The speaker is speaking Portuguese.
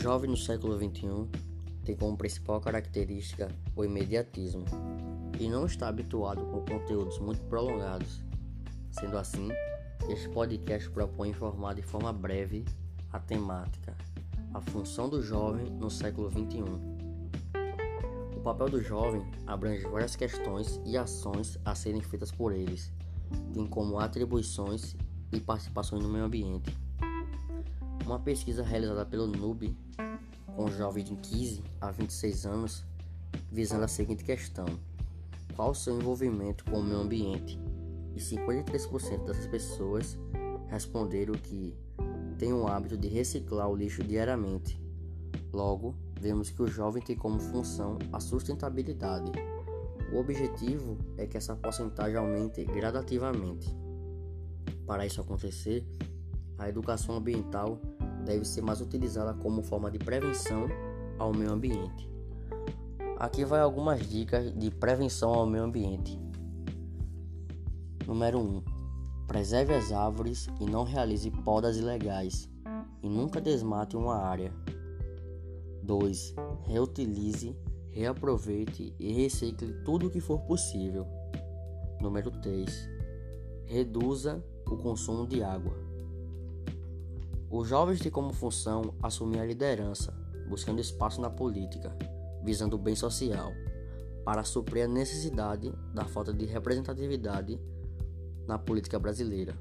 jovem no século XXI tem como principal característica o imediatismo e não está habituado com conteúdos muito prolongados. Sendo assim, este podcast propõe informar de forma breve a temática, a função do jovem no século XXI. O papel do jovem abrange várias questões e ações a serem feitas por eles, bem como atribuições e participações no meio ambiente. Uma pesquisa realizada pelo NUB com jovens de 15 a 26 anos, visando a seguinte questão: qual o seu envolvimento com o meio ambiente? E 53% dessas pessoas responderam que têm o hábito de reciclar o lixo diariamente. Logo, vemos que o jovem tem como função a sustentabilidade. O objetivo é que essa porcentagem aumente gradativamente. Para isso acontecer, a educação ambiental deve ser mais utilizada como forma de prevenção ao meio ambiente. Aqui vai algumas dicas de prevenção ao meio ambiente. Número 1. Preserve as árvores e não realize podas ilegais e nunca desmate uma área. 2. Reutilize, reaproveite e recicle tudo o que for possível. Número 3. Reduza o consumo de água. Os jovens têm como função assumir a liderança, buscando espaço na política, visando o bem social, para suprir a necessidade da falta de representatividade na política brasileira.